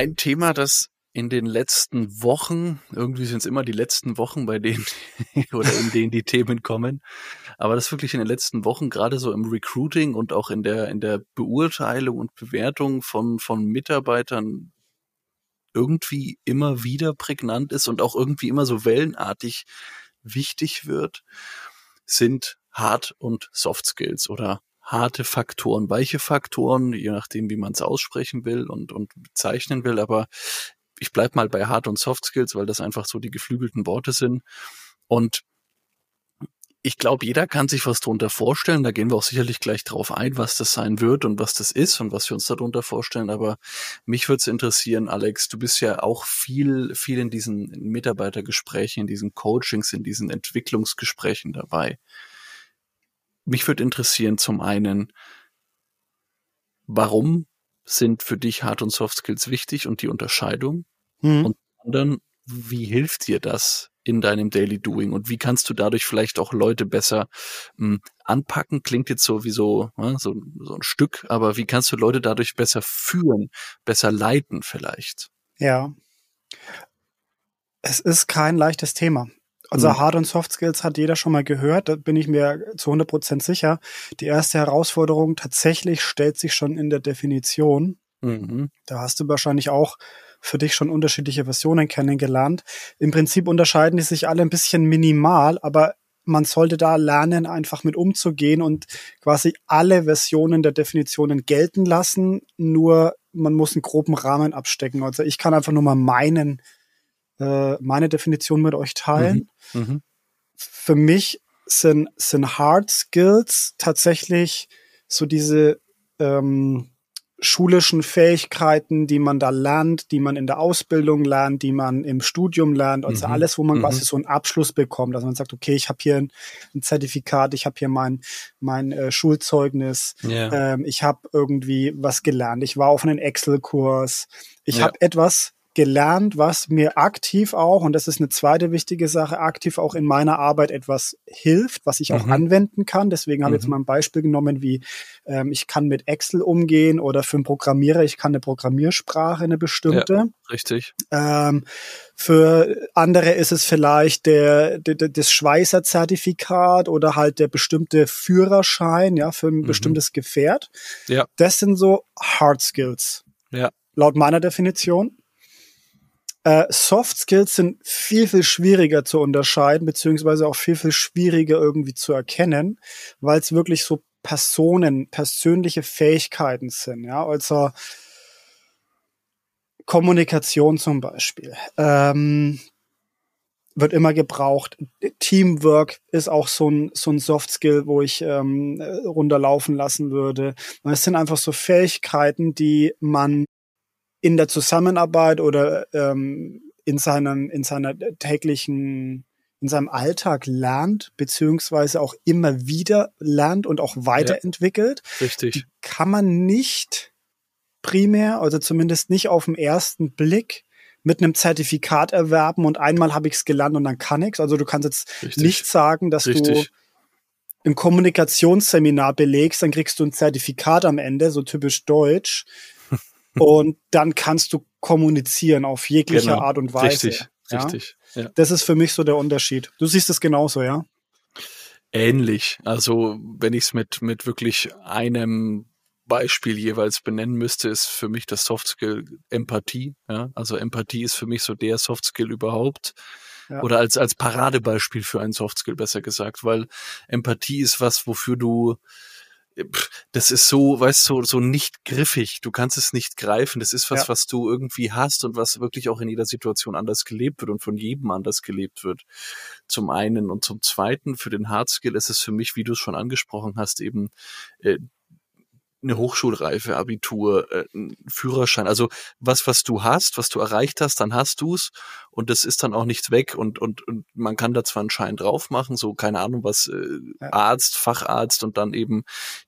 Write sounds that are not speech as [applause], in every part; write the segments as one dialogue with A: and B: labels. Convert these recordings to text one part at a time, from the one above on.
A: Ein Thema, das in den letzten Wochen, irgendwie sind es immer die letzten Wochen, bei denen [laughs] oder in denen die Themen kommen, aber das wirklich in den letzten Wochen gerade so im Recruiting und auch in der in der Beurteilung und Bewertung von von Mitarbeitern irgendwie immer wieder prägnant ist und auch irgendwie immer so wellenartig wichtig wird, sind Hard und Soft Skills oder harte Faktoren, weiche Faktoren, je nachdem, wie man es aussprechen will und, und bezeichnen will. Aber ich bleib mal bei Hard und Soft Skills, weil das einfach so die geflügelten Worte sind. Und ich glaube, jeder kann sich was darunter vorstellen. Da gehen wir auch sicherlich gleich drauf ein, was das sein wird und was das ist und was wir uns darunter vorstellen. Aber mich würde es interessieren, Alex, du bist ja auch viel, viel in diesen Mitarbeitergesprächen, in diesen Coachings, in diesen Entwicklungsgesprächen dabei. Mich würde interessieren, zum einen, warum sind für dich Hard- und Soft Skills wichtig und die Unterscheidung? Mhm. Und dann, wie hilft dir das in deinem Daily Doing und wie kannst du dadurch vielleicht auch Leute besser mh, hm, anpacken? Klingt jetzt so wie so, ja, so, so ein Stück, aber wie kannst du Leute dadurch besser führen, besser leiten vielleicht?
B: Ja. Es ist kein leichtes Thema. Also mhm. Hard- und Soft Skills hat jeder schon mal gehört, da bin ich mir zu 100 Prozent sicher. Die erste Herausforderung tatsächlich stellt sich schon in der Definition. Mhm. Da hast du wahrscheinlich auch für dich schon unterschiedliche Versionen kennengelernt. Im Prinzip unterscheiden die sich alle ein bisschen minimal, aber man sollte da lernen, einfach mit umzugehen und quasi alle Versionen der Definitionen gelten lassen. Nur man muss einen groben Rahmen abstecken. Also ich kann einfach nur mal meinen äh, meine Definition mit euch teilen. Mhm. Mhm. Für mich sind, sind Hard Skills tatsächlich so diese ähm, schulischen Fähigkeiten, die man da lernt, die man in der Ausbildung lernt, die man im Studium lernt, also mhm. alles, wo man mhm. quasi so einen Abschluss bekommt, dass man sagt, okay, ich habe hier ein, ein, Zertifikat, ich habe hier mein mein äh, Schulzeugnis, yeah. ähm, ich habe irgendwie was gelernt, ich war auf einem Excel-Kurs, ich ja. habe etwas gelernt, was mir aktiv auch, und das ist eine zweite wichtige Sache, aktiv auch in meiner Arbeit etwas hilft, was ich auch mhm. anwenden kann. Deswegen habe ich mhm. jetzt mal ein Beispiel genommen, wie ähm, ich kann mit Excel umgehen oder für einen Programmierer, ich kann eine Programmiersprache, eine bestimmte. Ja,
A: richtig.
B: Ähm, für andere ist es vielleicht der, der, das Schweißerzertifikat oder halt der bestimmte Führerschein, ja, für ein mhm. bestimmtes Gefährt. Ja. Das sind so Hard Skills. Ja. Laut meiner Definition. Äh, Soft Skills sind viel, viel schwieriger zu unterscheiden, beziehungsweise auch viel, viel schwieriger irgendwie zu erkennen, weil es wirklich so Personen, persönliche Fähigkeiten sind. Ja, also Kommunikation zum Beispiel. Ähm, wird immer gebraucht. Teamwork ist auch so ein, so ein Soft Skill, wo ich ähm, runterlaufen lassen würde. Es sind einfach so Fähigkeiten, die man in der Zusammenarbeit oder ähm, in seinem in seiner täglichen in seinem Alltag lernt beziehungsweise auch immer wieder lernt und auch weiterentwickelt.
A: Ja, richtig.
B: Kann man nicht primär, also zumindest nicht auf den ersten Blick mit einem Zertifikat erwerben und einmal habe ich es gelernt und dann kann ich's. Also du kannst jetzt richtig. nicht sagen, dass richtig. du ein Kommunikationsseminar belegst, dann kriegst du ein Zertifikat am Ende, so typisch deutsch [laughs] und dann kannst du kommunizieren auf jegliche genau. Art und Weise.
A: Richtig, ja? richtig.
B: Ja. Das ist für mich so der Unterschied. Du siehst es genauso, ja?
A: Ähnlich. Also wenn ich es mit, mit wirklich einem Beispiel jeweils benennen müsste, ist für mich das Softskill Empathie. Ja? Also Empathie ist für mich so der Softskill überhaupt. Ja. Oder als, als Paradebeispiel für einen Softskill besser gesagt, weil Empathie ist was, wofür du das ist so, weißt du, so, so nicht griffig. Du kannst es nicht greifen. Das ist was, ja. was du irgendwie hast und was wirklich auch in jeder Situation anders gelebt wird und von jedem anders gelebt wird. Zum einen und zum zweiten für den Hardskill ist es für mich, wie du es schon angesprochen hast, eben äh, eine Hochschulreife, Abitur, äh, ein Führerschein. Also was, was du hast, was du erreicht hast, dann hast du's und das ist dann auch nichts weg und und und man kann da zwar einen Schein drauf machen, so keine Ahnung was äh, Arzt, Facharzt und dann eben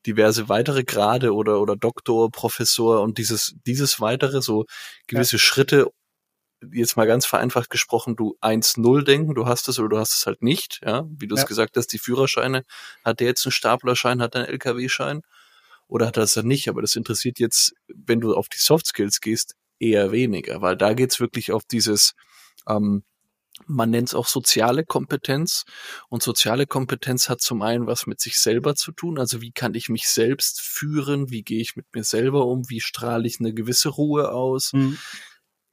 A: diverse weitere Grade oder oder Doktor, Professor und dieses dieses weitere so gewisse ja. Schritte jetzt mal ganz vereinfacht gesprochen, du 1-0 denken, du hast es oder du hast es halt nicht, ja, wie du es ja. gesagt hast, die Führerscheine, hat der jetzt einen Staplerschein, hat er einen LKW-Schein? Oder hat er das dann nicht? Aber das interessiert jetzt, wenn du auf die Soft Skills gehst, eher weniger, weil da geht's wirklich auf dieses, ähm, man nennt es auch soziale Kompetenz. Und soziale Kompetenz hat zum einen was mit sich selber zu tun. Also wie kann ich mich selbst führen? Wie gehe ich mit mir selber um? Wie strahle ich eine gewisse Ruhe aus? Mhm.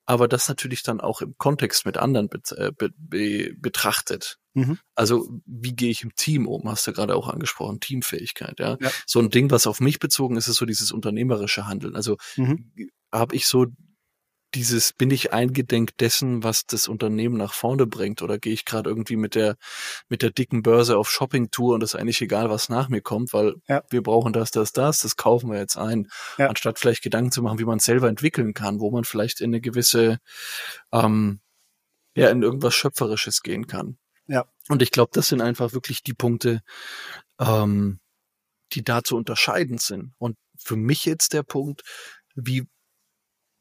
A: Aber das natürlich dann auch im Kontext mit anderen be äh, be be betrachtet. Mhm. Also wie gehe ich im Team um? Hast du gerade auch angesprochen, Teamfähigkeit. Ja? ja? so ein Ding, was auf mich bezogen ist, ist so dieses unternehmerische Handeln. Also mhm. habe ich so dieses, bin ich eingedenk dessen, was das Unternehmen nach vorne bringt? Oder gehe ich gerade irgendwie mit der, mit der dicken Börse auf Shoppingtour und ist eigentlich egal, was nach mir kommt, weil ja. wir brauchen das, das, das, das kaufen wir jetzt ein. Ja. Anstatt vielleicht Gedanken zu machen, wie man es selber entwickeln kann, wo man vielleicht in eine gewisse, ähm, ja, in irgendwas Schöpferisches gehen kann. Ja. Und ich glaube, das sind einfach wirklich die Punkte, ähm, die da zu unterscheiden sind. Und für mich jetzt der Punkt, wie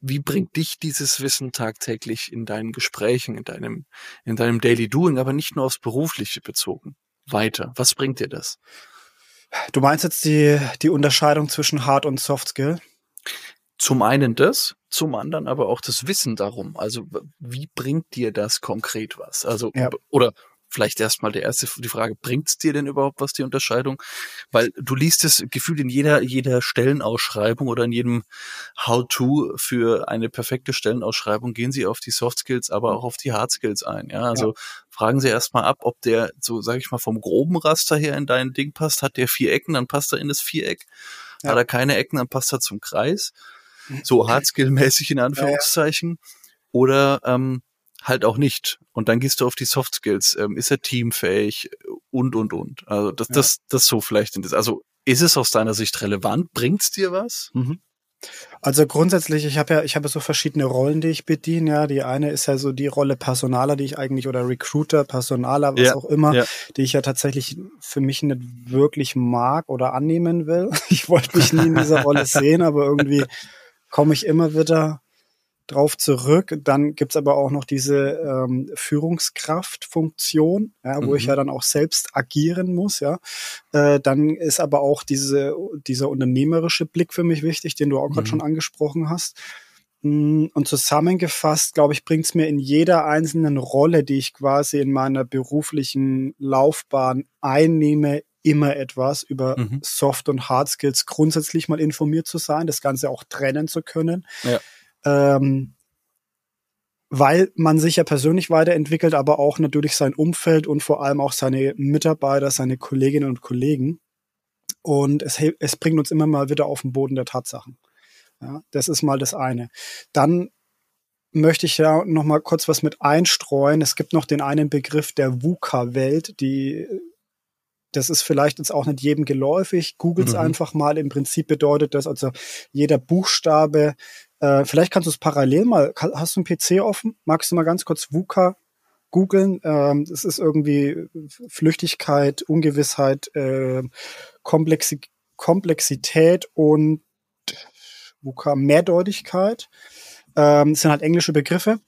A: wie bringt dich dieses Wissen tagtäglich in deinen Gesprächen, in deinem, in deinem Daily Doing, aber nicht nur aufs Berufliche bezogen, weiter? Was bringt dir das?
B: Du meinst jetzt die, die Unterscheidung zwischen Hard und Soft Skill?
A: Zum einen das, zum anderen aber auch das Wissen darum. Also wie bringt dir das konkret was? Also ja. oder vielleicht erstmal der erste die Frage, bringt's dir denn überhaupt was die Unterscheidung? Weil du liest es gefühlt in jeder jeder Stellenausschreibung oder in jedem How-to für eine perfekte Stellenausschreibung gehen sie auf die Soft Skills, aber auch auf die Hard Skills ein. Ja, also ja. fragen sie erstmal ab, ob der so sage ich mal vom groben Raster her in dein Ding passt. Hat der vier Ecken, dann passt er in das Viereck. Ja. Hat er keine Ecken, dann passt er zum Kreis. So Hardskill-mäßig in Anführungszeichen. Ja, Oder ähm, halt auch nicht. Und dann gehst du auf die Soft Skills. Ähm, ist er teamfähig und, und, und. Also das, ja. das, das so vielleicht. In das. Also ist es aus deiner Sicht relevant? Bringt's dir was? Mhm.
B: Also grundsätzlich, ich habe ja, ich habe so verschiedene Rollen, die ich bediene. Ja, die eine ist ja so die Rolle Personaler, die ich eigentlich oder Recruiter, Personaler, was ja, auch immer, ja. die ich ja tatsächlich für mich nicht wirklich mag oder annehmen will. [laughs] Ich wollte mich nie in dieser Rolle [laughs] sehen, aber irgendwie komme ich immer wieder drauf zurück. Dann gibt's aber auch noch diese ähm, Führungskraftfunktion, ja, wo mhm. ich ja dann auch selbst agieren muss. Ja, äh, dann ist aber auch diese dieser unternehmerische Blick für mich wichtig, den du auch gerade mhm. schon angesprochen hast. Mm, und zusammengefasst, glaube ich, bringt's mir in jeder einzelnen Rolle, die ich quasi in meiner beruflichen Laufbahn einnehme, immer etwas über mhm. Soft und Hard Skills grundsätzlich mal informiert zu sein, das Ganze auch trennen zu können. Ja ähm, weil man sich ja persönlich weiterentwickelt, aber auch natürlich sein Umfeld und vor allem auch seine Mitarbeiter, seine Kolleginnen und Kollegen. Und es, es bringt uns immer mal wieder auf den Boden der Tatsachen. Ja, das ist mal das eine. Dann möchte ich ja noch mal kurz was mit einstreuen. Es gibt noch den einen Begriff der VUCA-Welt, die das ist vielleicht jetzt auch nicht jedem geläufig. Googles mhm. einfach mal. Im Prinzip bedeutet das also jeder Buchstabe äh, vielleicht kannst du es parallel mal, hast du einen PC offen? Magst du mal ganz kurz VUCA googeln? Ähm, ist irgendwie Flüchtigkeit, Ungewissheit, äh, Komplexi Komplexität und VUCA Mehrdeutigkeit. Ähm, das sind halt englische Begriffe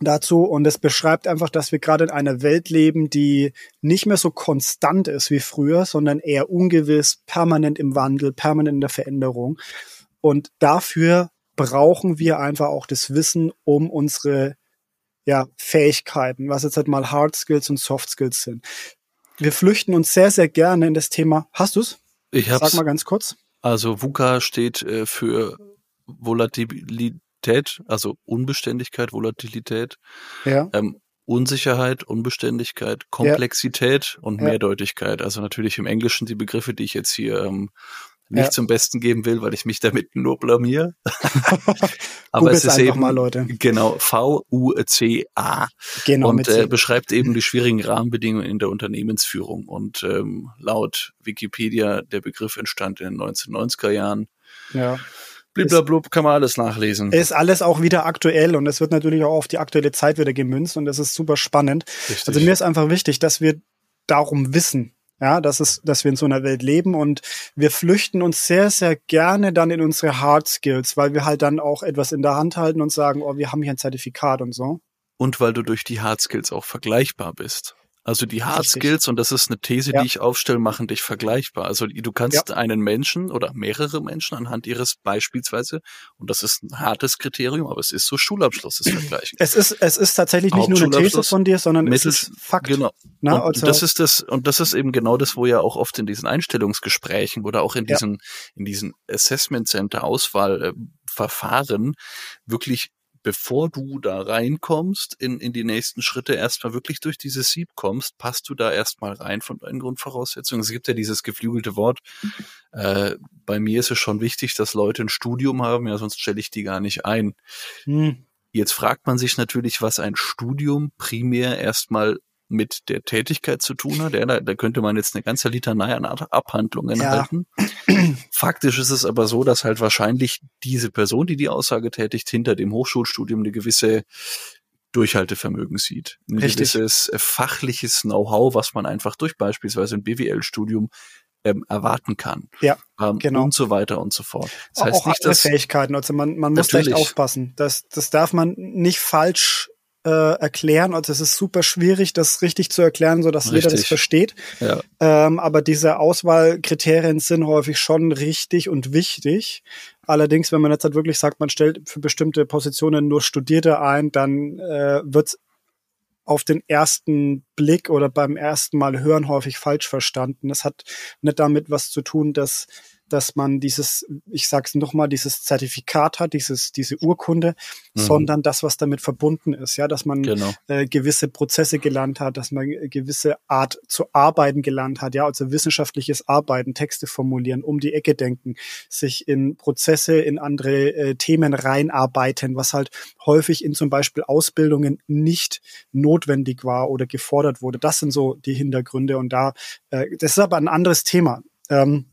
B: dazu und es beschreibt einfach, dass wir gerade in einer Welt leben, die nicht mehr so konstant ist wie früher, sondern eher ungewiss, permanent im Wandel, permanent in der Veränderung. Und dafür brauchen wir einfach auch das Wissen um unsere ja, Fähigkeiten, was jetzt halt mal Hard Skills und Soft Skills sind. Wir flüchten uns sehr, sehr gerne in das Thema. Hast du's?
A: Ich hab's.
B: Sag mal ganz kurz.
A: Also VUCA steht äh, für Volatilität, also Unbeständigkeit, Volatilität, ja. ähm, Unsicherheit, Unbeständigkeit, Komplexität ja. und Mehrdeutigkeit. Also natürlich im Englischen die Begriffe, die ich jetzt hier ähm, nicht ja. zum Besten geben will, weil ich mich damit nur blamier. [laughs] Aber es ist eben,
B: mal, Leute.
A: genau, V-U-C-A. Genau, und äh, beschreibt eben die schwierigen Rahmenbedingungen in der Unternehmensführung. Und ähm, laut Wikipedia, der Begriff entstand in den 1990er Jahren. Ja. Bliblablub kann man alles nachlesen.
B: Ist alles auch wieder aktuell und es wird natürlich auch auf die aktuelle Zeit wieder gemünzt und das ist super spannend. Richtig. Also mir ist einfach wichtig, dass wir darum wissen, ja, das ist, dass wir in so einer Welt leben und wir flüchten uns sehr, sehr gerne dann in unsere Hard Skills, weil wir halt dann auch etwas in der Hand halten und sagen, oh, wir haben hier ein Zertifikat und so.
A: Und weil du durch die Hard Skills auch vergleichbar bist. Also die Hard. Skills, und das ist eine These, ja. die ich aufstelle, machen dich vergleichbar. Also du kannst ja. einen Menschen oder mehrere Menschen anhand ihres beispielsweise, und das ist ein hartes Kriterium, aber es ist so Schulabschluss ist vergleichen.
B: Es ist, es ist tatsächlich nicht nur eine These von dir, sondern es ist Fakt.
A: Genau. Na, und, also, das ist das, und das ist eben genau das, wo ja auch oft in diesen Einstellungsgesprächen oder auch in diesen, ja. in diesen Assessment Center Auswahlverfahren äh, wirklich bevor du da reinkommst, in, in die nächsten Schritte erstmal wirklich durch dieses Sieb kommst, passt du da erstmal rein von deinen Grundvoraussetzungen. Es gibt ja dieses geflügelte Wort. Äh, bei mir ist es schon wichtig, dass Leute ein Studium haben, ja, sonst stelle ich die gar nicht ein. Hm. Jetzt fragt man sich natürlich, was ein Studium primär erstmal mit der Tätigkeit zu tun hat. Ja, da, da könnte man jetzt eine ganze Litanei an Abhandlungen ja. halten. Faktisch ist es aber so, dass halt wahrscheinlich diese Person, die die Aussage tätigt, hinter dem Hochschulstudium eine gewisse Durchhaltevermögen sieht. Ein Richtig. gewisses fachliches Know-how, was man einfach durch beispielsweise ein BWL-Studium ähm, erwarten kann.
B: Ja, ähm,
A: genau. Und so weiter und so fort.
B: Das heißt auch nicht, dass Fähigkeiten. Also man, man muss echt aufpassen. Das, das darf man nicht falsch äh, erklären. Also es ist super schwierig, das richtig zu erklären, so dass jeder das versteht. Ja. Ähm, aber diese Auswahlkriterien sind häufig schon richtig und wichtig. Allerdings, wenn man jetzt halt wirklich sagt, man stellt für bestimmte Positionen nur Studierte ein, dann äh, wird auf den ersten Blick oder beim ersten Mal hören häufig falsch verstanden. Das hat nicht damit was zu tun, dass dass man dieses, ich sag's nochmal, dieses Zertifikat hat, dieses, diese Urkunde, mhm. sondern das, was damit verbunden ist, ja, dass man genau. äh, gewisse Prozesse gelernt hat, dass man gewisse Art zu arbeiten gelernt hat, ja, also wissenschaftliches Arbeiten, Texte formulieren, um die Ecke denken, sich in Prozesse, in andere äh, Themen reinarbeiten, was halt häufig in zum Beispiel Ausbildungen nicht notwendig war oder gefordert wurde. Das sind so die Hintergründe und da, äh, das ist aber ein anderes Thema. Ähm,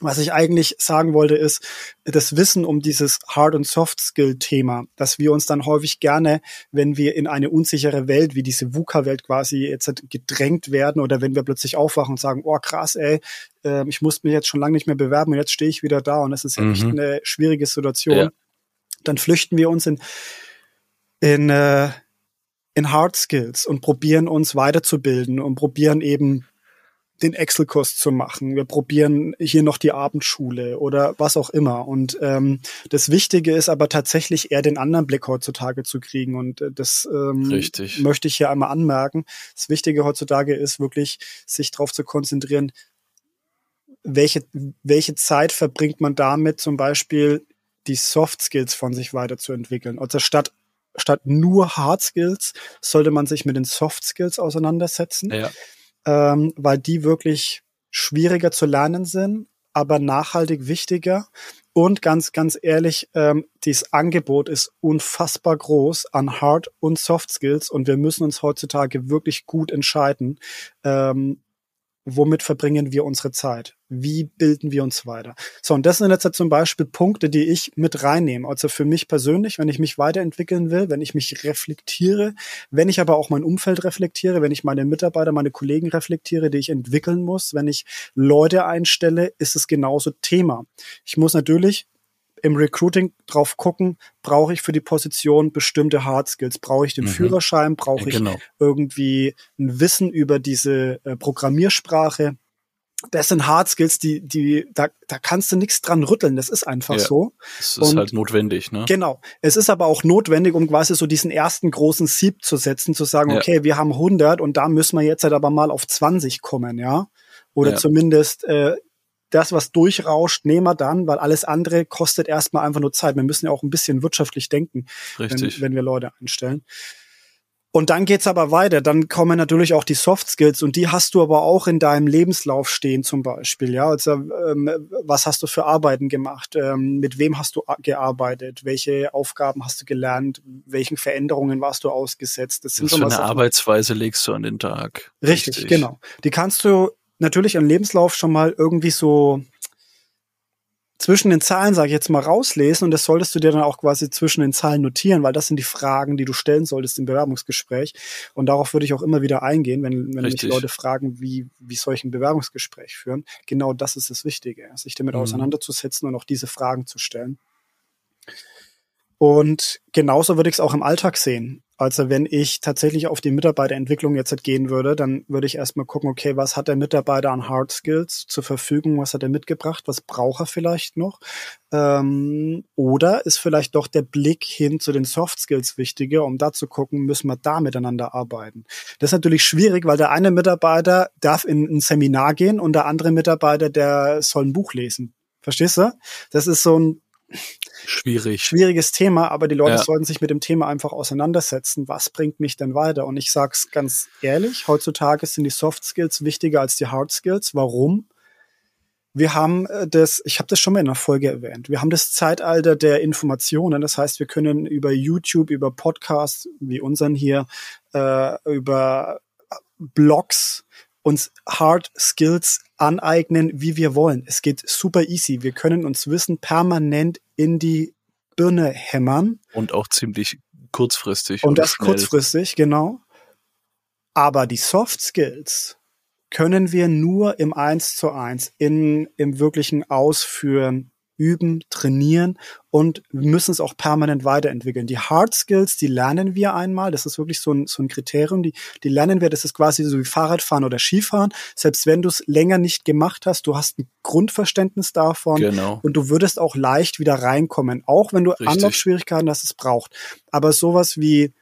B: was ich eigentlich sagen wollte, ist das Wissen um dieses Hard- und Soft-Skill-Thema, dass wir uns dann häufig gerne, wenn wir in eine unsichere Welt wie diese VUCA-Welt quasi jetzt gedrängt werden oder wenn wir plötzlich aufwachen und sagen, oh krass, ey, äh, ich musste mich jetzt schon lange nicht mehr bewerben und jetzt stehe ich wieder da und es ist ja mhm. echt eine schwierige Situation, ja. dann flüchten wir uns in, in, äh, in Hard Skills und probieren uns weiterzubilden und probieren eben den Excel-Kurs zu machen. Wir probieren hier noch die Abendschule oder was auch immer. Und ähm, das Wichtige ist aber tatsächlich eher den anderen Blick heutzutage zu kriegen. Und äh, das ähm, Richtig. möchte ich hier einmal anmerken. Das Wichtige heutzutage ist wirklich, sich darauf zu konzentrieren, welche, welche Zeit verbringt man damit, zum Beispiel die Soft Skills von sich weiterzuentwickeln. Also statt statt nur Hard Skills sollte man sich mit den Soft Skills auseinandersetzen. Ja ähm, weil die wirklich schwieriger zu lernen sind, aber nachhaltig wichtiger. Und ganz, ganz ehrlich, ähm, dieses Angebot ist unfassbar groß an Hard- und Soft Skills und wir müssen uns heutzutage wirklich gut entscheiden, ähm, womit verbringen wir unsere Zeit? Wie bilden wir uns weiter? So, und das sind jetzt zum Beispiel Punkte, die ich mit reinnehme. Also für mich persönlich, wenn ich mich weiterentwickeln will, wenn ich mich reflektiere, wenn ich aber auch mein Umfeld reflektiere, wenn ich meine Mitarbeiter, meine Kollegen reflektiere, die ich entwickeln muss, wenn ich Leute einstelle, ist es genauso Thema. Ich muss natürlich im Recruiting drauf gucken, brauche ich für die Position bestimmte Hard Skills? Brauche ich den mhm. Führerschein? Brauche ich genau. irgendwie ein Wissen über diese äh, Programmiersprache? Das sind Hard Skills, die, die, da, da kannst du nichts dran rütteln. Das ist einfach ja, so.
A: Es ist Und halt notwendig, ne?
B: Genau. Es ist aber auch notwendig, um quasi so diesen ersten großen Sieb zu setzen, zu sagen, ja. okay, wir haben 100 und da müssen wir jetzt halt aber mal auf 20 kommen, ja? Oder ja. zumindest äh, das, was durchrauscht, nehmen wir dann, weil alles andere kostet erstmal einfach nur Zeit. Wir müssen ja auch ein bisschen wirtschaftlich denken, wenn, wenn wir Leute einstellen. Und dann geht's aber weiter. Dann kommen natürlich auch die Soft Skills und die hast du aber auch in deinem Lebenslauf stehen zum Beispiel. Ja, also ähm, was hast du für Arbeiten gemacht? Ähm, mit wem hast du gearbeitet? Welche Aufgaben hast du gelernt? Welchen Veränderungen warst du ausgesetzt?
A: Das sind Was für eine Arbeitsweise legst du an den Tag?
B: Richtig, Richtig, genau. Die kannst du natürlich einen Lebenslauf schon mal irgendwie so zwischen den Zahlen, sage ich jetzt mal, rauslesen und das solltest du dir dann auch quasi zwischen den Zahlen notieren, weil das sind die Fragen, die du stellen solltest im Bewerbungsgespräch. Und darauf würde ich auch immer wieder eingehen, wenn, wenn mich Leute fragen, wie, wie soll ich ein Bewerbungsgespräch führen. Genau das ist das Wichtige, sich damit mhm. auseinanderzusetzen und auch diese Fragen zu stellen. Und genauso würde ich es auch im Alltag sehen. Also wenn ich tatsächlich auf die Mitarbeiterentwicklung jetzt gehen würde, dann würde ich erstmal gucken, okay, was hat der Mitarbeiter an Hard Skills zur Verfügung, was hat er mitgebracht, was braucht er vielleicht noch? Ähm, oder ist vielleicht doch der Blick hin zu den Soft Skills wichtiger, um da zu gucken, müssen wir da miteinander arbeiten. Das ist natürlich schwierig, weil der eine Mitarbeiter darf in ein Seminar gehen und der andere Mitarbeiter, der soll ein Buch lesen. Verstehst du? Das ist so ein
A: Schwierig.
B: Schwieriges Thema, aber die Leute ja. sollten sich mit dem Thema einfach auseinandersetzen. Was bringt mich denn weiter? Und ich sag's ganz ehrlich, heutzutage sind die Soft Skills wichtiger als die Hard Skills. Warum? Wir haben äh, das, ich habe das schon mal in einer Folge erwähnt, wir haben das Zeitalter der Informationen. Das heißt, wir können über YouTube, über Podcasts wie unseren hier, äh, über Blogs uns Hard Skills aneignen, wie wir wollen. Es geht super easy. Wir können uns Wissen permanent in die Birne hämmern.
A: Und auch ziemlich kurzfristig.
B: Und das schnell. kurzfristig, genau. Aber die Soft Skills können wir nur im Eins zu eins in, im wirklichen Ausführen üben, trainieren und müssen es auch permanent weiterentwickeln. Die Hard Skills, die lernen wir einmal. Das ist wirklich so ein, so ein Kriterium. Die, die lernen wir. Das ist quasi so wie Fahrradfahren oder Skifahren. Selbst wenn du es länger nicht gemacht hast, du hast ein Grundverständnis davon. Genau. Und du würdest auch leicht wieder reinkommen. Auch wenn du Anlaufschwierigkeiten hast, es braucht. Aber sowas wie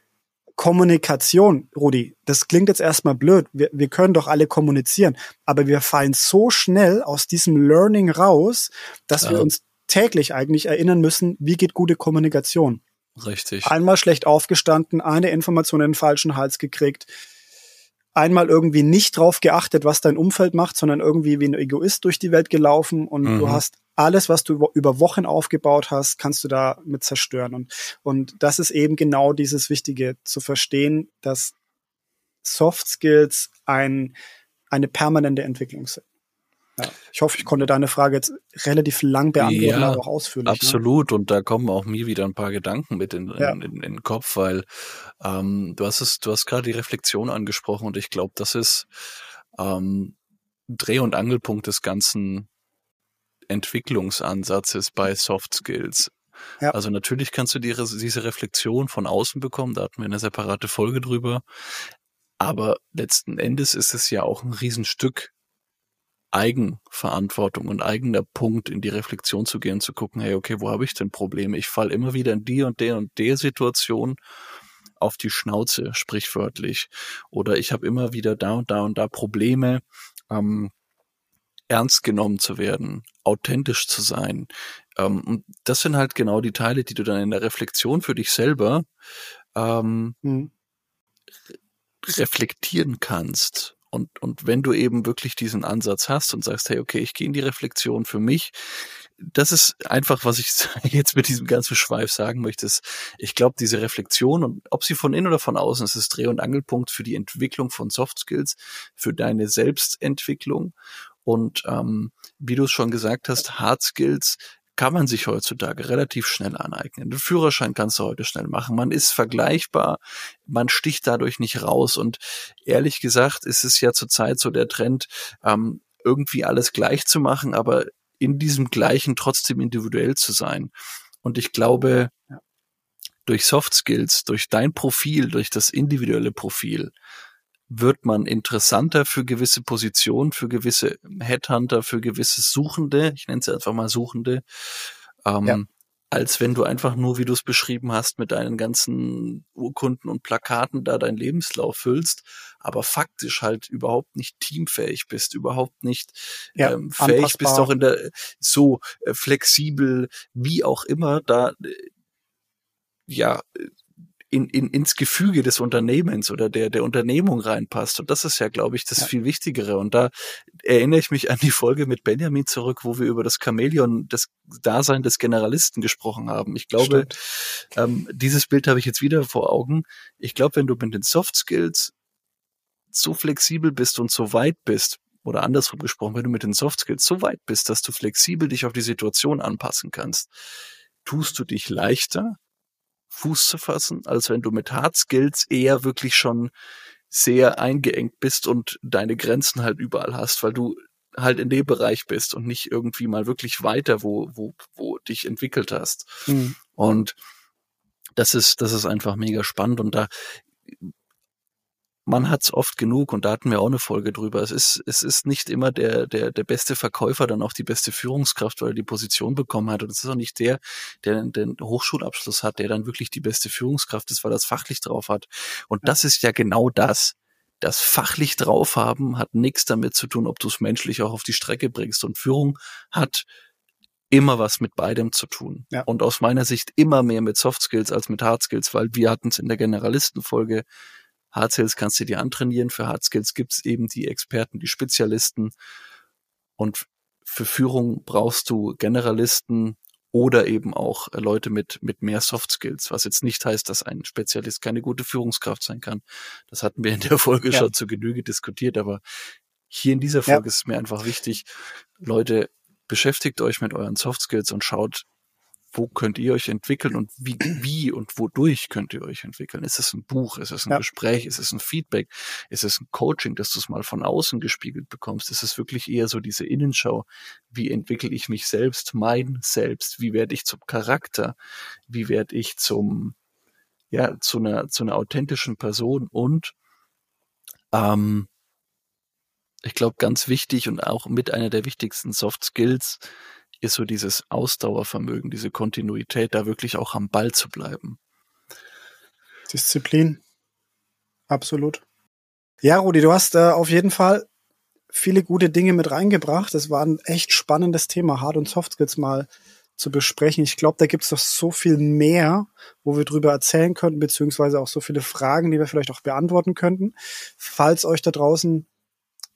B: Kommunikation, Rudi, das klingt jetzt erstmal blöd. Wir, wir können doch alle kommunizieren, aber wir fallen so schnell aus diesem Learning raus, dass ja. wir uns täglich eigentlich erinnern müssen, wie geht gute Kommunikation.
A: Richtig.
B: Einmal schlecht aufgestanden, eine Information in den falschen Hals gekriegt, einmal irgendwie nicht drauf geachtet, was dein Umfeld macht, sondern irgendwie wie ein Egoist durch die Welt gelaufen und mhm. du hast alles, was du über Wochen aufgebaut hast, kannst du da mit zerstören. Und, und das ist eben genau dieses Wichtige, zu verstehen, dass Soft Skills ein, eine permanente Entwicklung sind. Ja, ich hoffe, ich konnte deine Frage jetzt relativ lang beantworten, ja, aber auch ausführlich.
A: Ne? Absolut. Ne? Und da kommen auch mir wieder ein paar Gedanken mit in, ja. in, in, in, den Kopf, weil ähm, du hast es, du hast gerade die Reflexion angesprochen und ich glaube, das ist ähm, Dreh- und Angelpunkt des ganzen Entwicklungsansatzes bei Soft Skills. Ja. Also natürlich kannst du die, diese Reflexion von außen bekommen, da hatten wir eine separate Folge drüber. Aber letzten Endes ist es ja auch ein Riesenstück Eigenverantwortung und eigener Punkt, in die Reflexion zu gehen, zu gucken, hey, okay, wo habe ich denn Probleme? Ich falle immer wieder in die und der und der Situation auf die Schnauze, sprichwörtlich. Oder ich habe immer wieder da und da und da Probleme. Ähm, ernst genommen zu werden, authentisch zu sein. Ähm, und das sind halt genau die Teile, die du dann in der Reflexion für dich selber ähm, mhm. reflektieren kannst. Und, und wenn du eben wirklich diesen Ansatz hast und sagst, hey, okay, ich gehe in die Reflexion für mich, das ist einfach, was ich [laughs] jetzt mit diesem ganzen Schweif sagen möchte. Ist, ich glaube, diese Reflexion und ob sie von innen oder von außen ist, ist Dreh- und Angelpunkt für die Entwicklung von Soft Skills, für deine Selbstentwicklung und ähm, wie du es schon gesagt hast, Hard Skills kann man sich heutzutage relativ schnell aneignen. Den Führerschein kannst du heute schnell machen. Man ist vergleichbar, man sticht dadurch nicht raus. Und ehrlich gesagt ist es ja zurzeit so der Trend, ähm, irgendwie alles gleich zu machen, aber in diesem Gleichen trotzdem individuell zu sein. Und ich glaube, durch Soft Skills, durch dein Profil, durch das individuelle Profil, wird man interessanter für gewisse Positionen, für gewisse Headhunter, für gewisse Suchende, ich nenne es einfach mal Suchende, ähm, ja. als wenn du einfach nur, wie du es beschrieben hast, mit deinen ganzen Urkunden und Plakaten da deinen Lebenslauf füllst, aber faktisch halt überhaupt nicht teamfähig bist, überhaupt nicht ja, ähm, fähig bist, auch in der so äh, flexibel, wie auch immer, da äh, ja in, in, ins Gefüge des Unternehmens oder der, der Unternehmung reinpasst. Und das ist ja, glaube ich, das ja. viel Wichtigere. Und da erinnere ich mich an die Folge mit Benjamin zurück, wo wir über das Chamäleon, das Dasein des Generalisten gesprochen haben. Ich glaube, ähm, dieses Bild habe ich jetzt wieder vor Augen. Ich glaube, wenn du mit den Soft Skills so flexibel bist und so weit bist, oder andersrum gesprochen, wenn du mit den Soft Skills so weit bist, dass du flexibel dich auf die Situation anpassen kannst, tust du dich leichter, Fuß zu fassen, als wenn du mit Hard Skills eher wirklich schon sehr eingeengt bist und deine Grenzen halt überall hast, weil du halt in dem Bereich bist und nicht irgendwie mal wirklich weiter, wo, wo, wo dich entwickelt hast. Mhm. Und das ist, das ist einfach mega spannend und da man hat's oft genug und da hatten wir auch eine Folge drüber. Es ist, es ist nicht immer der, der, der beste Verkäufer dann auch die beste Führungskraft, weil er die Position bekommen hat. Und es ist auch nicht der, der den Hochschulabschluss hat, der dann wirklich die beste Führungskraft ist, weil er es fachlich drauf hat. Und das ist ja genau das. Das fachlich drauf haben hat nichts damit zu tun, ob du es menschlich auch auf die Strecke bringst. Und Führung hat immer was mit beidem zu tun. Ja. Und aus meiner Sicht immer mehr mit Soft Skills als mit Hard Skills, weil wir hatten es in der Generalistenfolge Hard Skills kannst du dir antrainieren. Für Hard Skills gibt's eben die Experten, die Spezialisten. Und für Führung brauchst du Generalisten oder eben auch äh, Leute mit, mit mehr Soft Skills, was jetzt nicht heißt, dass ein Spezialist keine gute Führungskraft sein kann. Das hatten wir in der Folge ja. schon zu Genüge diskutiert, aber hier in dieser Folge ja. ist es mir einfach wichtig, Leute, beschäftigt euch mit euren Soft Skills und schaut, wo könnt ihr euch entwickeln und wie, wie und wodurch könnt ihr euch entwickeln? Ist es ein Buch? Ist es ein ja. Gespräch? Ist es ein Feedback? Ist es ein Coaching, dass du es mal von außen gespiegelt bekommst? Ist es wirklich eher so diese Innenschau? Wie entwickle ich mich selbst, mein Selbst? Wie werde ich zum Charakter? Wie werde ich zum, ja, zu einer, zu einer authentischen Person? Und, ähm, ich glaube, ganz wichtig und auch mit einer der wichtigsten Soft Skills ist so dieses Ausdauervermögen, diese Kontinuität, da wirklich auch am Ball zu bleiben.
B: Disziplin. Absolut. Ja, Rudi, du hast äh, auf jeden Fall viele gute Dinge mit reingebracht. Es war ein echt spannendes Thema, Hard- und Soft Skills mal zu besprechen. Ich glaube, da gibt es noch so viel mehr, wo wir drüber erzählen könnten, beziehungsweise auch so viele Fragen, die wir vielleicht auch beantworten könnten. Falls euch da draußen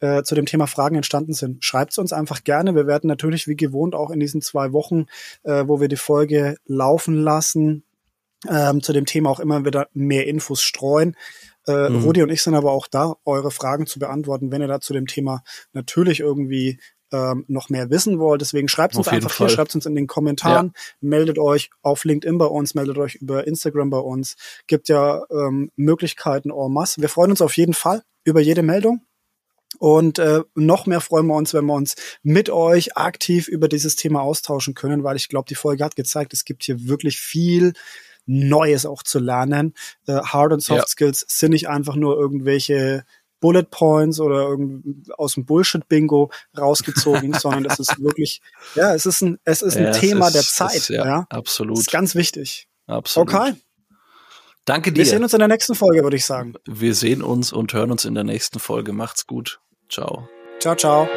B: äh, zu dem Thema Fragen entstanden sind. Schreibt es uns einfach gerne. Wir werden natürlich wie gewohnt auch in diesen zwei Wochen, äh, wo wir die Folge laufen lassen, ähm, zu dem Thema auch immer wieder mehr Infos streuen. Äh, mhm. Rudi und ich sind aber auch da, eure Fragen zu beantworten, wenn ihr da zu dem Thema natürlich irgendwie ähm, noch mehr wissen wollt. Deswegen schreibt uns einfach Fall. hier, schreibt uns in den Kommentaren, ja. meldet euch auf LinkedIn bei uns, meldet euch über Instagram bei uns. Gibt ja ähm, Möglichkeiten en masse. Wir freuen uns auf jeden Fall über jede Meldung. Und äh, noch mehr freuen wir uns, wenn wir uns mit euch aktiv über dieses Thema austauschen können, weil ich glaube, die Folge hat gezeigt, es gibt hier wirklich viel Neues auch zu lernen. Äh, Hard und Soft ja. Skills sind nicht einfach nur irgendwelche Bullet Points oder irgend aus dem Bullshit-Bingo rausgezogen, [laughs] sondern es ist wirklich, ja, es ist ein, es ist ein ja, Thema ist, der Zeit. Ist, ja, ja,
A: absolut.
B: Ist ganz wichtig.
A: Absolut. Okay. Danke dir.
B: Wir sehen uns in der nächsten Folge, würde ich sagen.
A: Wir sehen uns und hören uns in der nächsten Folge. Macht's gut. Ciao.
B: Ciao, ciao.